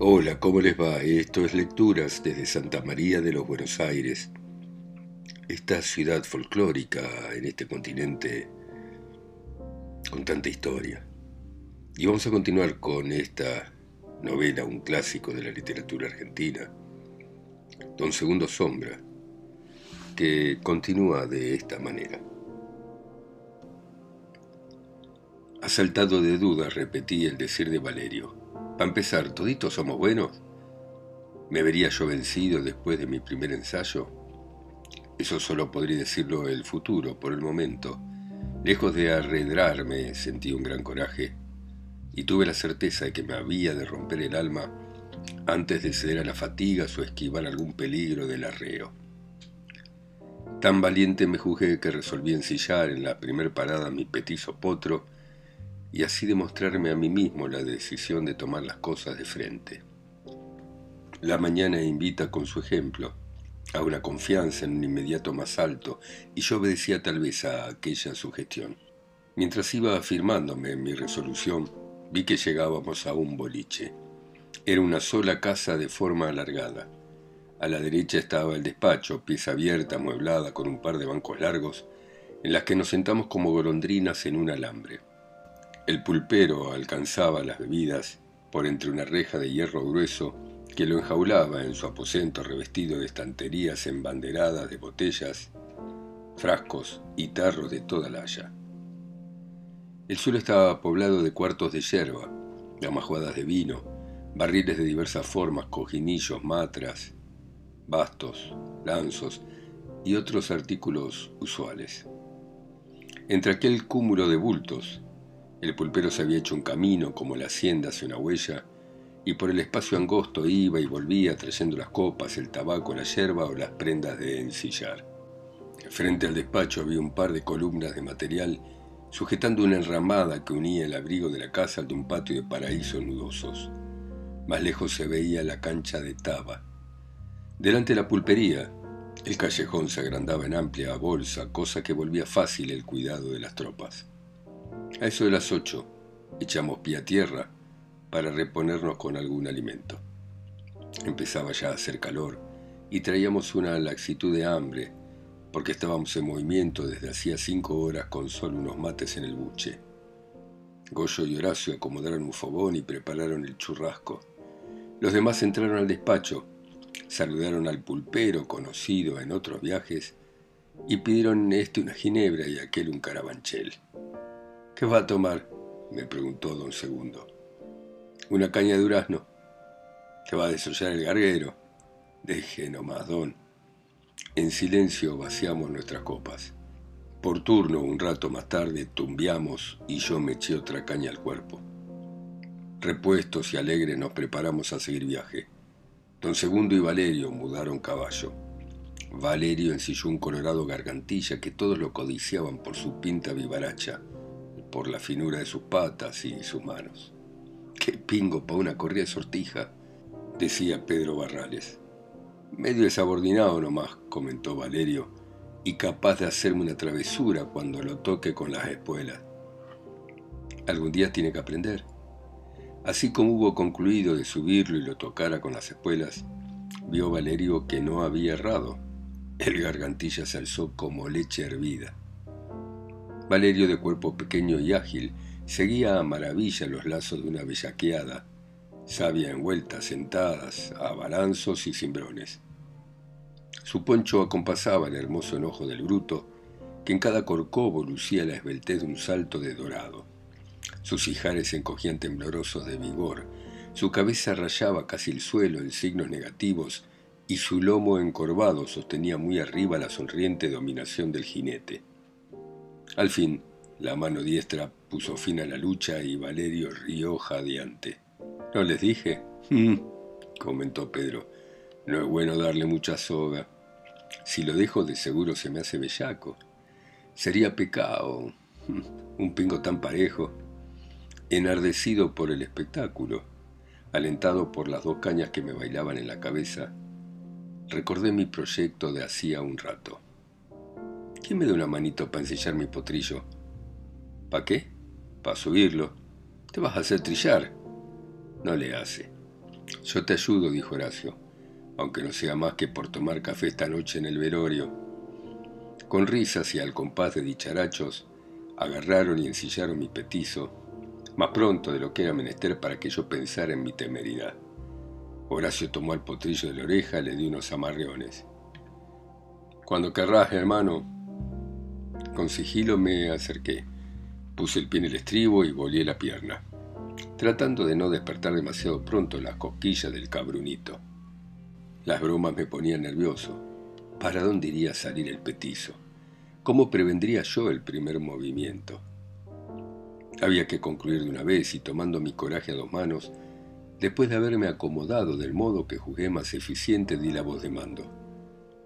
Hola, ¿cómo les va? Esto es Lecturas desde Santa María de los Buenos Aires, esta ciudad folclórica en este continente con tanta historia. Y vamos a continuar con esta novela, un clásico de la literatura argentina, Don Segundo Sombra, que continúa de esta manera. Asaltado de dudas, repetí el decir de Valerio. Para empezar, ¿toditos somos buenos? ¿Me vería yo vencido después de mi primer ensayo? Eso solo podría decirlo el futuro, por el momento. Lejos de arredrarme, sentí un gran coraje y tuve la certeza de que me había de romper el alma antes de ceder a las fatigas o esquivar algún peligro del arreo. Tan valiente me juzgué que resolví ensillar en la primer parada mi petizo potro y así demostrarme a mí mismo la decisión de tomar las cosas de frente. La mañana invita con su ejemplo a una confianza en un inmediato más alto y yo obedecía tal vez a aquella sugestión. Mientras iba afirmándome en mi resolución, vi que llegábamos a un boliche. Era una sola casa de forma alargada. A la derecha estaba el despacho, pieza abierta, amueblada con un par de bancos largos, en las que nos sentamos como golondrinas en un alambre. El pulpero alcanzaba las bebidas por entre una reja de hierro grueso que lo enjaulaba en su aposento revestido de estanterías embanderadas de botellas, frascos y tarros de toda la haya. El suelo estaba poblado de cuartos de yerba, amajuadas de vino, barriles de diversas formas, cojinillos, matras, bastos, lanzos y otros artículos usuales. Entre aquel cúmulo de bultos, el pulpero se había hecho un camino como la hacienda hace una huella, y por el espacio angosto iba y volvía trayendo las copas, el tabaco, la yerba o las prendas de ensillar. Frente al despacho había un par de columnas de material sujetando una enramada que unía el abrigo de la casa al de un patio de paraísos nudosos. Más lejos se veía la cancha de Taba. Delante de la pulpería, el callejón se agrandaba en amplia bolsa, cosa que volvía fácil el cuidado de las tropas. A eso de las ocho, echamos pie a tierra para reponernos con algún alimento. Empezaba ya a hacer calor y traíamos una laxitud de hambre porque estábamos en movimiento desde hacía cinco horas con solo unos mates en el buche. Goyo y Horacio acomodaron un fogón y prepararon el churrasco. Los demás entraron al despacho, saludaron al pulpero conocido en otros viajes y pidieron este una ginebra y aquel un carabanchel. ¿Qué va a tomar? me preguntó don Segundo. Una caña de durazno. ¿Te va a desollar el garguero? Deje nomás, don. En silencio vaciamos nuestras copas. Por turno, un rato más tarde, tumbiamos y yo me eché otra caña al cuerpo. Repuestos y alegres nos preparamos a seguir viaje. Don Segundo y Valerio mudaron caballo. Valerio ensilló un colorado gargantilla que todos lo codiciaban por su pinta vivaracha por la finura de sus patas y sus manos. ¡Qué pingo para una corrida de sortija! decía Pedro Barrales. Medio desabordinado nomás, comentó Valerio, y capaz de hacerme una travesura cuando lo toque con las espuelas. Algún día tiene que aprender. Así como hubo concluido de subirlo y lo tocara con las espuelas, vio Valerio que no había errado. El gargantilla se alzó como leche hervida. Valerio, de cuerpo pequeño y ágil, seguía a maravilla los lazos de una bellaqueada, sabia envuelta, sentadas, a balanzos y cimbrones. Su poncho acompasaba el hermoso enojo del bruto, que en cada corcovo lucía la esbeltez de un salto de dorado. Sus hijares se encogían temblorosos de vigor, su cabeza rayaba casi el suelo en signos negativos y su lomo encorvado sostenía muy arriba la sonriente dominación del jinete. Al fin, la mano diestra puso fin a la lucha y Valerio rió jadeante. ¿No les dije? Mm", comentó Pedro. No es bueno darle mucha soga. Si lo dejo de seguro se me hace bellaco. Sería pecado. Un pingo tan parejo. Enardecido por el espectáculo, alentado por las dos cañas que me bailaban en la cabeza, recordé mi proyecto de hacía un rato. ¿Quién me da una manito para ensillar mi potrillo? ¿Pa qué? Para subirlo. Te vas a hacer trillar. No le hace. Yo te ayudo, dijo Horacio, aunque no sea más que por tomar café esta noche en el velorio. Con risas y al compás de dicharachos, agarraron y ensillaron mi petizo, más pronto de lo que era menester para que yo pensara en mi temeridad. Horacio tomó el potrillo de la oreja, le dio unos amarreones. Cuando querrás, hermano. Con sigilo me acerqué. Puse el pie en el estribo y volé la pierna, tratando de no despertar demasiado pronto las cosquillas del cabrunito. Las bromas me ponían nervioso. ¿Para dónde iría a salir el petizo? ¿Cómo prevendría yo el primer movimiento? Había que concluir de una vez y tomando mi coraje a dos manos, después de haberme acomodado del modo que jugué más eficiente, di la voz de mando.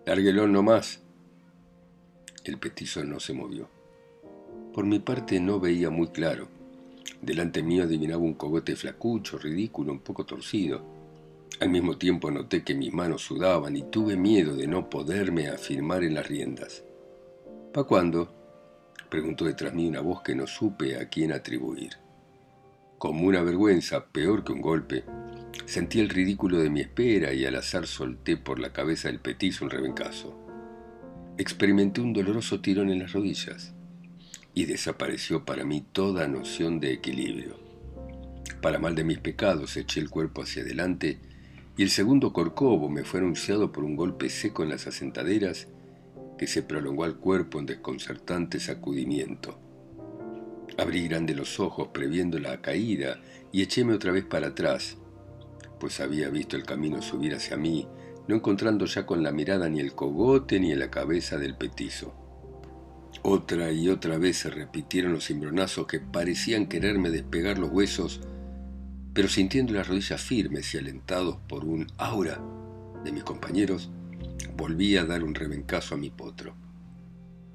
Lárguelo no más. El petizo no se movió. Por mi parte no veía muy claro. Delante mío adivinaba un cogote flacucho, ridículo, un poco torcido. Al mismo tiempo noté que mis manos sudaban y tuve miedo de no poderme afirmar en las riendas. ¿Pa cuándo? preguntó detrás mí una voz que no supe a quién atribuir. Como una vergüenza, peor que un golpe, sentí el ridículo de mi espera y al azar solté por la cabeza del petizo un rebencazo. Experimenté un doloroso tirón en las rodillas y desapareció para mí toda noción de equilibrio. Para mal de mis pecados eché el cuerpo hacia adelante y el segundo corcovo me fue anunciado por un golpe seco en las asentaderas que se prolongó al cuerpo en desconcertante sacudimiento. Abrí grande los ojos previendo la caída y echéme otra vez para atrás, pues había visto el camino subir hacia mí, no encontrando ya con la mirada ni el cogote ni la cabeza del petizo. Otra y otra vez se repitieron los cimbronazos que parecían quererme despegar los huesos, pero sintiendo las rodillas firmes y alentados por un aura de mis compañeros, Volví a dar un rebencazo a mi potro.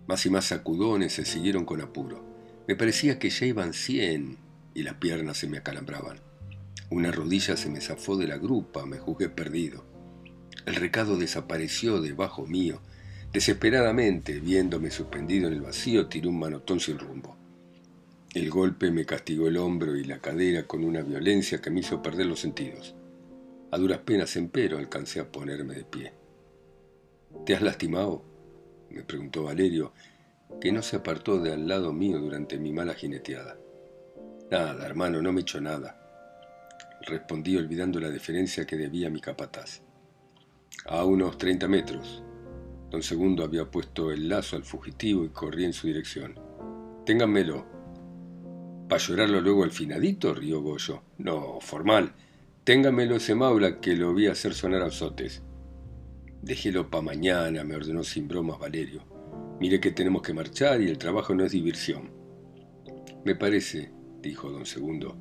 Más y más sacudones se siguieron con apuro. Me parecía que ya iban cien y las piernas se me acalambraban. Una rodilla se me zafó de la grupa, me juzgué perdido. El recado desapareció debajo mío. Desesperadamente, viéndome suspendido en el vacío, tiré un manotón sin rumbo. El golpe me castigó el hombro y la cadera con una violencia que me hizo perder los sentidos. A duras penas, empero, alcancé a ponerme de pie. ¿Te has lastimado? me preguntó Valerio, que no se apartó de al lado mío durante mi mala jineteada. Nada, hermano, no me he hecho nada, respondí olvidando la deferencia que debía a mi capataz. A unos treinta metros. Don Segundo había puesto el lazo al fugitivo y corrí en su dirección. Ténganmelo. ¿Para llorarlo luego al finadito? rió Goyo. No, formal. Ténganmelo ese maula que lo vi hacer sonar azotes. Déjelo pa' mañana, me ordenó sin bromas Valerio. Mire que tenemos que marchar y el trabajo no es diversión. Me parece, dijo don Segundo,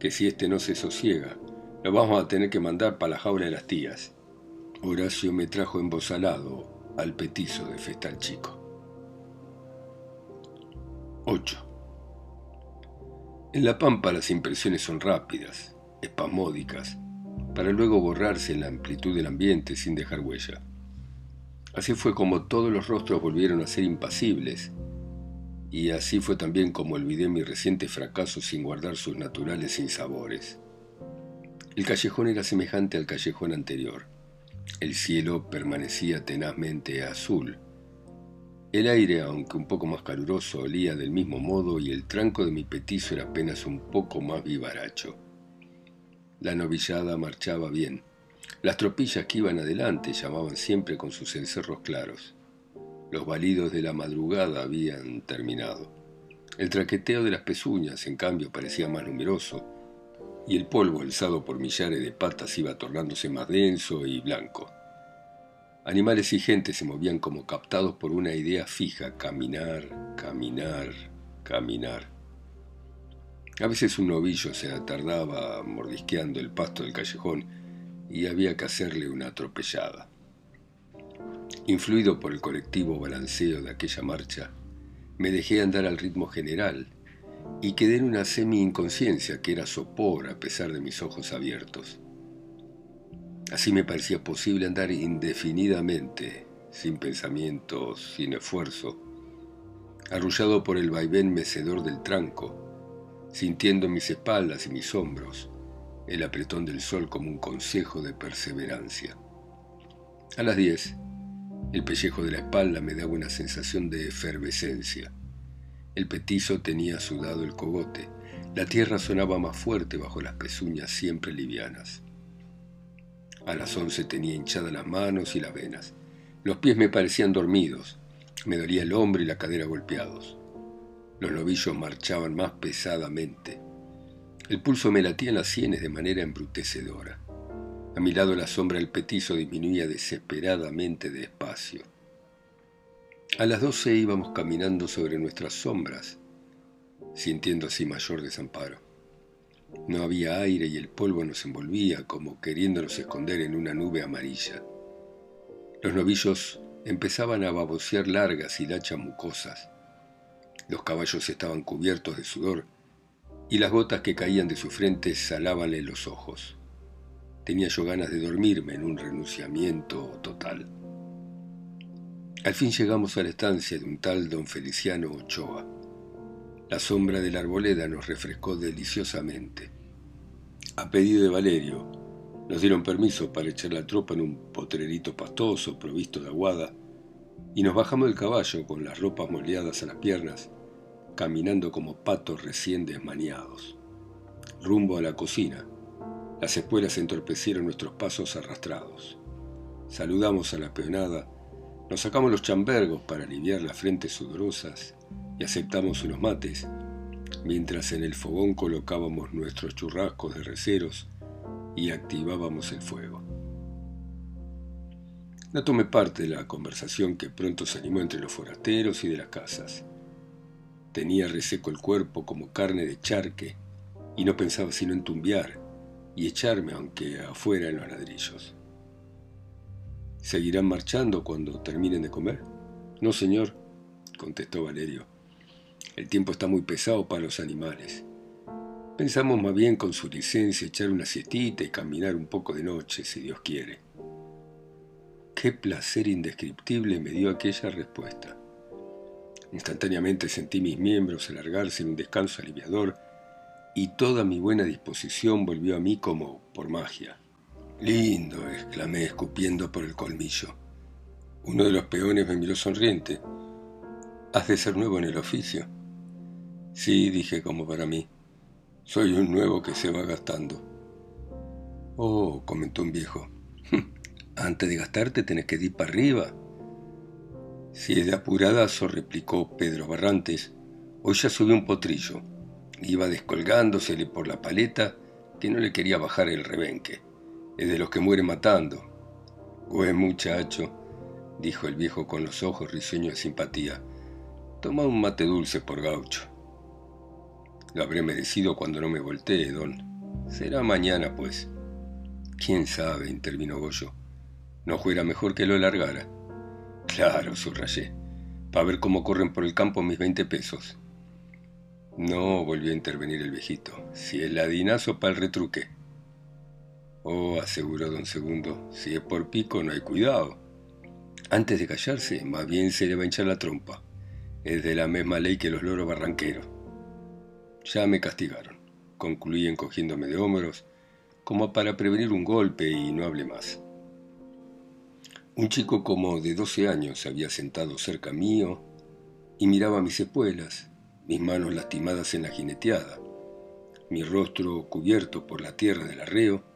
que si este no se sosiega, lo vamos a tener que mandar para la jaula de las tías. Horacio me trajo embosalado al petizo de Festal Chico. 8. En La Pampa las impresiones son rápidas, espasmódicas, para luego borrarse en la amplitud del ambiente sin dejar huella. Así fue como todos los rostros volvieron a ser impasibles, y así fue también como olvidé mi reciente fracaso sin guardar sus naturales sinsabores. El callejón era semejante al callejón anterior. El cielo permanecía tenazmente azul. El aire, aunque un poco más caluroso, olía del mismo modo y el tranco de mi petizo era apenas un poco más vivaracho. La novillada marchaba bien. Las tropillas que iban adelante llamaban siempre con sus encerros claros. Los balidos de la madrugada habían terminado. El traqueteo de las pezuñas, en cambio, parecía más numeroso, y el polvo alzado por millares de patas iba tornándose más denso y blanco. Animales y gente se movían como captados por una idea fija, caminar, caminar, caminar. A veces un novillo se atardaba mordisqueando el pasto del callejón y había que hacerle una atropellada. Influido por el colectivo balanceo de aquella marcha, me dejé andar al ritmo general y quedé en una semi-inconsciencia que era sopor a pesar de mis ojos abiertos. Así me parecía posible andar indefinidamente, sin pensamientos, sin esfuerzo, arrullado por el vaivén mecedor del tranco, sintiendo mis espaldas y mis hombros, el apretón del sol como un consejo de perseverancia. A las diez, el pellejo de la espalda me daba una sensación de efervescencia. El petizo tenía sudado el cogote, la tierra sonaba más fuerte bajo las pezuñas siempre livianas. A las once tenía hinchadas las manos y las venas. Los pies me parecían dormidos, me dolía el hombro y la cadera golpeados. Los novillos marchaban más pesadamente. El pulso me latía en las sienes de manera embrutecedora. A mi lado la sombra del petizo disminuía desesperadamente despacio. A las doce íbamos caminando sobre nuestras sombras, sintiendo así mayor desamparo. No había aire y el polvo nos envolvía como queriéndonos esconder en una nube amarilla. Los novillos empezaban a babosear largas hilachas mucosas. Los caballos estaban cubiertos de sudor y las gotas que caían de su frente salábanle los ojos. Tenía yo ganas de dormirme en un renunciamiento total. Al fin llegamos a la estancia de un tal don Feliciano Ochoa. La sombra de la arboleda nos refrescó deliciosamente. A pedido de Valerio, nos dieron permiso para echar la tropa en un potrerito pastoso provisto de aguada y nos bajamos del caballo con las ropas moleadas a las piernas, caminando como patos recién desmaniados. Rumbo a la cocina, las espuelas entorpecieron nuestros pasos arrastrados. Saludamos a la peonada, nos sacamos los chambergos para aliviar las frentes sudorosas y aceptamos unos mates, mientras en el fogón colocábamos nuestros churrascos de receros y activábamos el fuego. No tomé parte de la conversación que pronto se animó entre los forasteros y de las casas. Tenía reseco el cuerpo como carne de charque y no pensaba sino en tumbiar y echarme aunque afuera en los ladrillos. ¿Seguirán marchando cuando terminen de comer? No, señor, contestó Valerio. El tiempo está muy pesado para los animales. Pensamos más bien con su licencia echar una sietita y caminar un poco de noche, si Dios quiere. Qué placer indescriptible me dio aquella respuesta. Instantáneamente sentí mis miembros alargarse en un descanso aliviador y toda mi buena disposición volvió a mí como por magia. Lindo, exclamé escupiendo por el colmillo. Uno de los peones me miró sonriente. ¿Has de ser nuevo en el oficio? Sí, dije como para mí. Soy un nuevo que se va gastando. Oh, comentó un viejo. Antes de gastarte tenés que ir para arriba. Si es de apuradazo, replicó Pedro Barrantes, hoy ya subió un potrillo. Iba descolgándosele por la paleta que no le quería bajar el rebenque. Es de los que mueren matando. Güey muchacho, dijo el viejo con los ojos risueños de simpatía. Toma un mate dulce por gaucho. Lo habré merecido cuando no me voltee, don. Será mañana, pues. ¿Quién sabe? intervino Goyo. ¿No fuera mejor que lo largara? Claro, subrayé, para ver cómo corren por el campo mis veinte pesos. No, volvió a intervenir el viejito. Si es ladinazo para el retruque. Oh, aseguró don Segundo, si es por pico no hay cuidado. Antes de callarse, más bien se le va a hinchar la trompa. Es de la misma ley que los loros barranqueros. Ya me castigaron, concluí encogiéndome de hombros, como para prevenir un golpe y no hablé más. Un chico como de doce años se había sentado cerca mío y miraba mis espuelas, mis manos lastimadas en la jineteada, mi rostro cubierto por la tierra del arreo,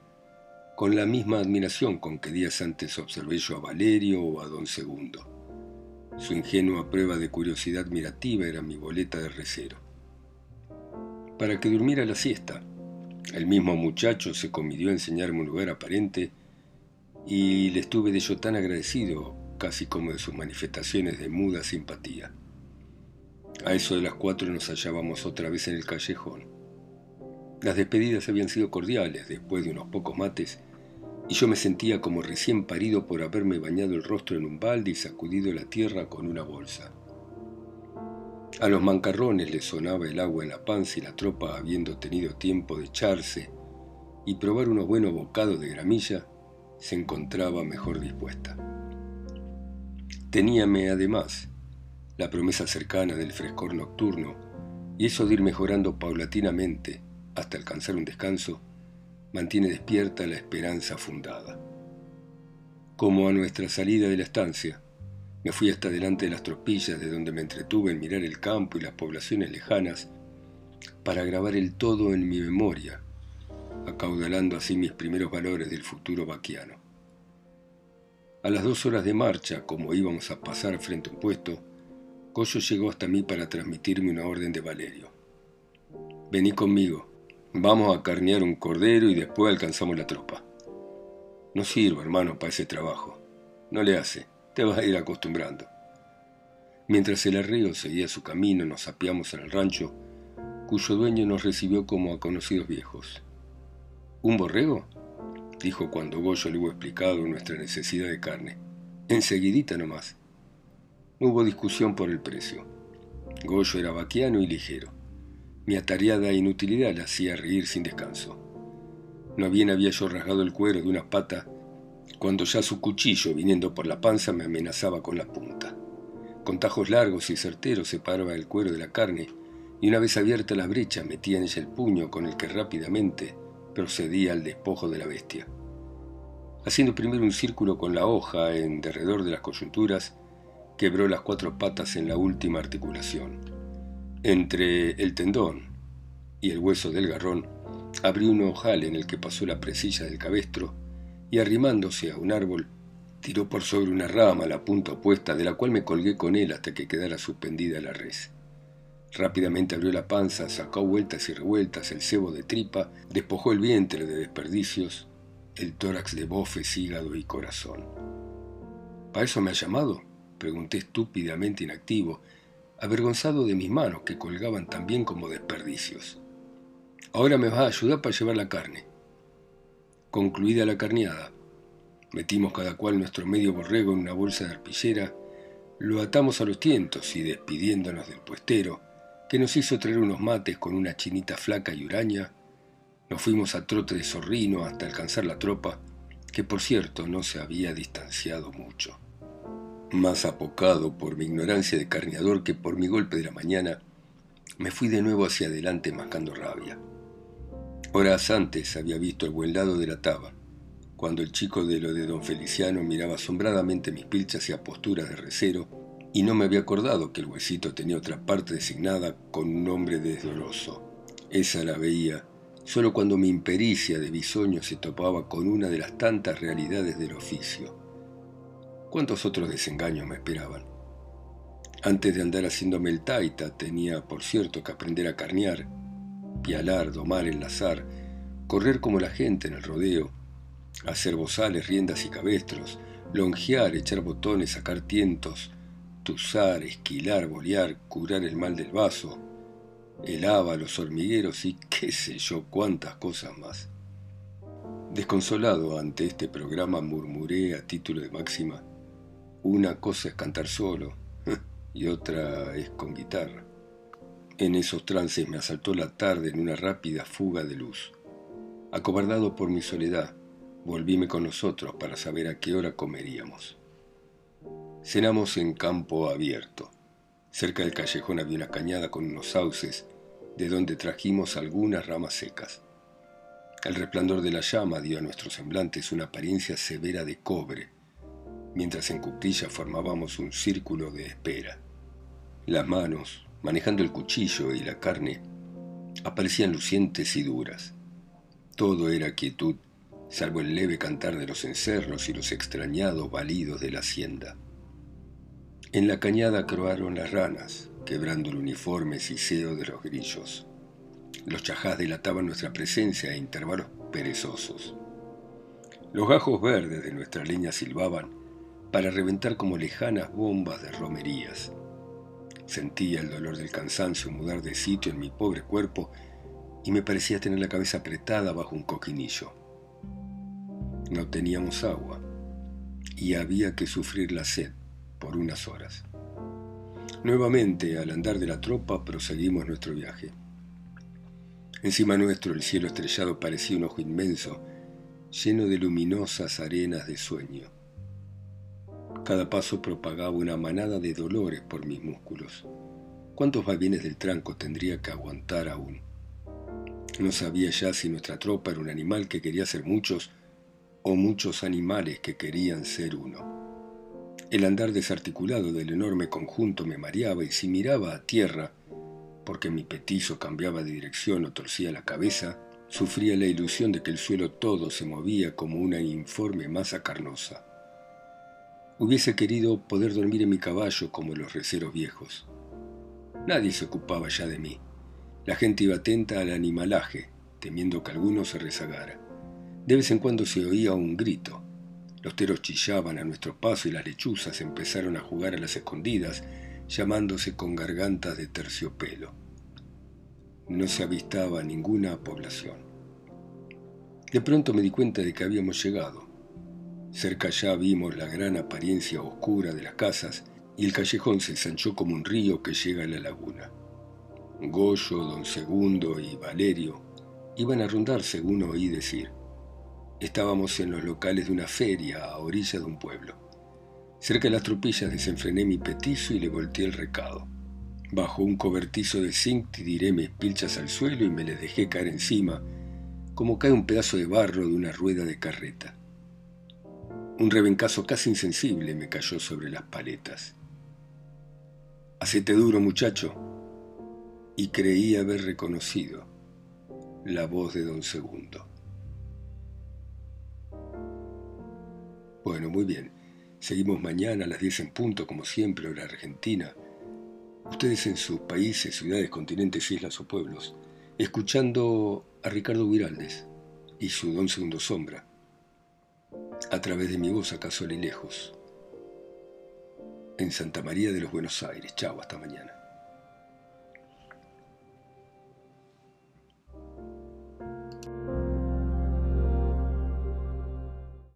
con la misma admiración con que días antes observé yo a Valerio o a don Segundo. Su ingenua prueba de curiosidad mirativa era mi boleta de recero. Para que durmiera la siesta, el mismo muchacho se comidió a enseñarme un lugar aparente y le estuve de ello tan agradecido, casi como de sus manifestaciones de muda simpatía. A eso de las cuatro nos hallábamos otra vez en el callejón. Las despedidas habían sido cordiales después de unos pocos mates, y yo me sentía como recién parido por haberme bañado el rostro en un balde y sacudido la tierra con una bolsa. A los mancarrones les sonaba el agua en la panza y la tropa, habiendo tenido tiempo de echarse y probar unos buenos bocados de gramilla, se encontraba mejor dispuesta. Teníame además la promesa cercana del frescor nocturno y eso de ir mejorando paulatinamente hasta alcanzar un descanso mantiene despierta la esperanza fundada. Como a nuestra salida de la estancia, me fui hasta delante de las tropillas de donde me entretuve en mirar el campo y las poblaciones lejanas para grabar el todo en mi memoria, acaudalando así mis primeros valores del futuro vaquiano. A las dos horas de marcha, como íbamos a pasar frente a un puesto, Goyo llegó hasta mí para transmitirme una orden de Valerio. Vení conmigo, vamos a carnear un cordero y después alcanzamos la tropa. No sirvo, hermano, para ese trabajo. No le hace, te vas a ir acostumbrando. Mientras el arreo seguía su camino, nos apiamos en el rancho, cuyo dueño nos recibió como a conocidos viejos. ¿Un borrego? dijo cuando Goyo le hubo explicado nuestra necesidad de carne. Enseguidita nomás. No hubo discusión por el precio. Goyo era vaquiano y ligero. Mi atareada inutilidad la hacía reír sin descanso. No bien había yo rasgado el cuero de una pata cuando ya su cuchillo, viniendo por la panza, me amenazaba con la punta. Con tajos largos y certeros separaba el cuero de la carne y una vez abierta la brecha metía en ella el puño con el que rápidamente procedía al despojo de la bestia. Haciendo primero un círculo con la hoja en derredor de las coyunturas, quebró las cuatro patas en la última articulación. Entre el tendón y el hueso del garrón abrió un ojal en el que pasó la presilla del cabestro y arrimándose a un árbol, tiró por sobre una rama la punta opuesta de la cual me colgué con él hasta que quedara suspendida la res. Rápidamente abrió la panza, sacó vueltas y revueltas el cebo de tripa, despojó el vientre de desperdicios, el tórax de bofes, hígado y corazón. ¿Para eso me ha llamado? pregunté estúpidamente inactivo, avergonzado de mis manos que colgaban tan bien como desperdicios. Ahora me vas a ayudar para llevar la carne. Concluida la carneada, metimos cada cual nuestro medio borrego en una bolsa de arpillera, lo atamos a los tientos y despidiéndonos del puestero, que nos hizo traer unos mates con una chinita flaca y huraña, nos fuimos a trote de zorrino hasta alcanzar la tropa, que por cierto no se había distanciado mucho. Más apocado por mi ignorancia de carneador que por mi golpe de la mañana, me fui de nuevo hacia adelante mascando rabia. Horas antes había visto el buen lado de la taba, cuando el chico de lo de don Feliciano miraba asombradamente mis pilchas y posturas de recero y no me había acordado que el huesito tenía otra parte designada con un nombre desdoroso. Esa la veía solo cuando mi impericia de bisoño se topaba con una de las tantas realidades del oficio. ¿Cuántos otros desengaños me esperaban? Antes de andar haciéndome el taita, tenía, por cierto, que aprender a carnear, pialar, domar, enlazar, correr como la gente en el rodeo, hacer bozales, riendas y cabestros, longear, echar botones, sacar tientos, tuzar, esquilar, bolear, curar el mal del vaso, el los hormigueros y qué sé yo cuántas cosas más. Desconsolado ante este programa murmuré a título de máxima, una cosa es cantar solo y otra es con guitarra. En esos trances me asaltó la tarde en una rápida fuga de luz. Acobardado por mi soledad, volvíme con nosotros para saber a qué hora comeríamos. Cenamos en campo abierto. Cerca del callejón había una cañada con unos sauces, de donde trajimos algunas ramas secas. El resplandor de la llama dio a nuestros semblantes una apariencia severa de cobre, mientras en cuclilla formábamos un círculo de espera. Las manos, manejando el cuchillo y la carne, aparecían lucientes y duras. Todo era quietud, salvo el leve cantar de los encerros y los extrañados balidos de la hacienda. En la cañada croaron las ranas, quebrando el uniforme siseo de los grillos. Los chajás delataban nuestra presencia a intervalos perezosos. Los gajos verdes de nuestra leña silbaban para reventar como lejanas bombas de romerías. Sentía el dolor del cansancio mudar de sitio en mi pobre cuerpo y me parecía tener la cabeza apretada bajo un coquinillo. No teníamos agua y había que sufrir la sed por unas horas. Nuevamente, al andar de la tropa, proseguimos nuestro viaje. Encima nuestro el cielo estrellado parecía un ojo inmenso, lleno de luminosas arenas de sueño. Cada paso propagaba una manada de dolores por mis músculos. ¿Cuántos vaivenes del tranco tendría que aguantar aún? No sabía ya si nuestra tropa era un animal que quería ser muchos o muchos animales que querían ser uno. El andar desarticulado del enorme conjunto me mareaba y si miraba a tierra, porque mi petizo cambiaba de dirección o torcía la cabeza, sufría la ilusión de que el suelo todo se movía como una informe masa carnosa. Hubiese querido poder dormir en mi caballo como los receros viejos. Nadie se ocupaba ya de mí. La gente iba atenta al animalaje, temiendo que alguno se rezagara. De vez en cuando se oía un grito. Los teros chillaban a nuestro paso y las lechuzas empezaron a jugar a las escondidas, llamándose con gargantas de terciopelo. No se avistaba ninguna población. De pronto me di cuenta de que habíamos llegado. Cerca ya vimos la gran apariencia oscura de las casas y el callejón se ensanchó como un río que llega a la laguna. Goyo, don Segundo y Valerio iban a rondar según oí decir. Estábamos en los locales de una feria a orilla de un pueblo. Cerca de las tropillas desenfrené mi petizo y le volteé el recado. Bajo un cobertizo de zinc tiré mis pilchas al suelo y me les dejé caer encima, como cae un pedazo de barro de una rueda de carreta. Un rebencazo casi insensible me cayó sobre las paletas. Hacete duro, muchacho. Y creí haber reconocido la voz de don Segundo. Bueno, muy bien. Seguimos mañana a las 10 en punto, como siempre, hora argentina. Ustedes en sus países, ciudades, continentes, islas o pueblos, escuchando a Ricardo Viraldes y su Don Segundo Sombra, a través de mi voz acaso lejos, en Santa María de los Buenos Aires. Chao, hasta mañana.